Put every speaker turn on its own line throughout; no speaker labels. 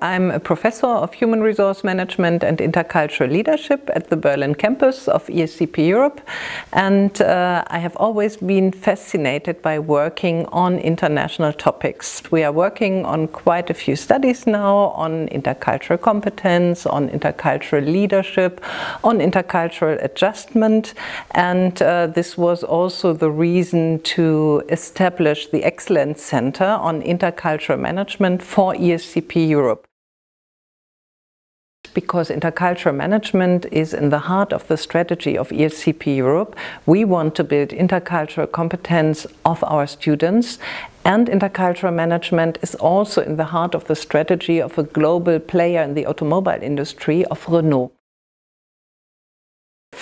I'm a professor of human resource management and intercultural leadership at the Berlin campus of ESCP Europe. And uh, I have always been fascinated by working on international topics. We are working on quite a few studies now on intercultural competence, on intercultural leadership, on intercultural adjustment. And uh, this was also the reason to establish the Excellence Center on Intercultural Management for ESCP Europe because intercultural management is in the heart of the strategy of ESCP Europe. We want to build intercultural competence of our students and intercultural management is also in the heart of the strategy of a global player in the automobile industry of Renault.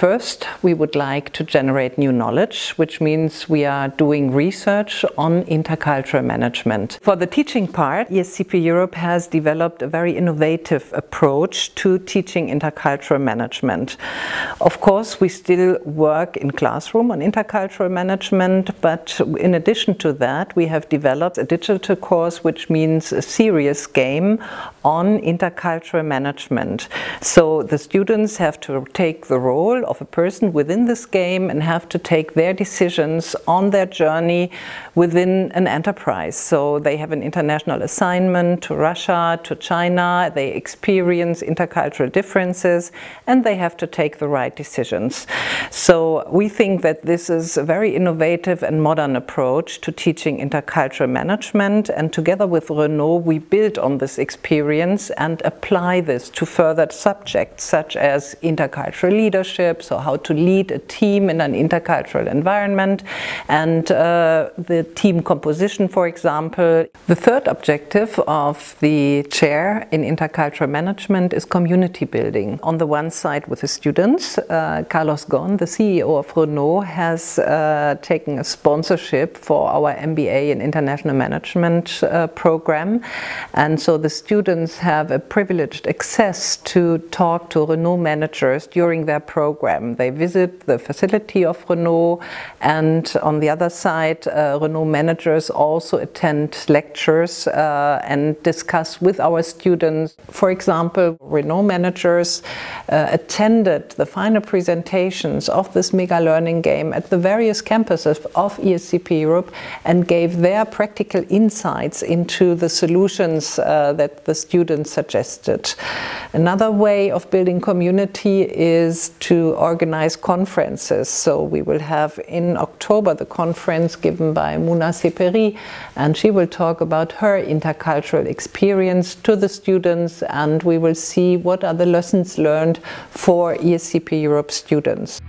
First, we would like to generate new knowledge, which means we are doing research on intercultural management. For the teaching part, ESCP Europe has developed a very innovative approach to teaching intercultural management. Of course, we still work in classroom on intercultural management, but in addition to that, we have developed a digital course, which means a serious game on intercultural management. So the students have to take the role of a person within this game and have to take their decisions on their journey within an enterprise. So they have an international assignment to Russia, to China, they experience intercultural differences and they have to take the right decisions. So we think that this is a very innovative and modern approach to teaching intercultural management and together with Renault we build on this experience and apply this to further subjects such as intercultural leadership, so how to lead a team in an intercultural environment and uh, the team composition, for example. The third objective of the chair in intercultural management is community building. On the one side with the students, uh, Carlos Ghosn, the CEO of Renault, has uh, taken a sponsorship for our MBA in International Management uh, program. And so the students have a privileged access to talk to Renault managers during their program. They visit the facility of Renault and on the other side uh, Renault managers also attend lectures uh, and discuss with our students. For example, Renault managers uh, attended the final presentations of this mega learning game at the various campuses of ESCP Europe and gave their practical insights into the solutions uh, that the students suggested. Another way of building community is to organize conferences. So we will have in October the conference given by Mouna Sepehri and she will talk about her intercultural experience to the students and we will see what are the lessons learned for ESCP Europe students.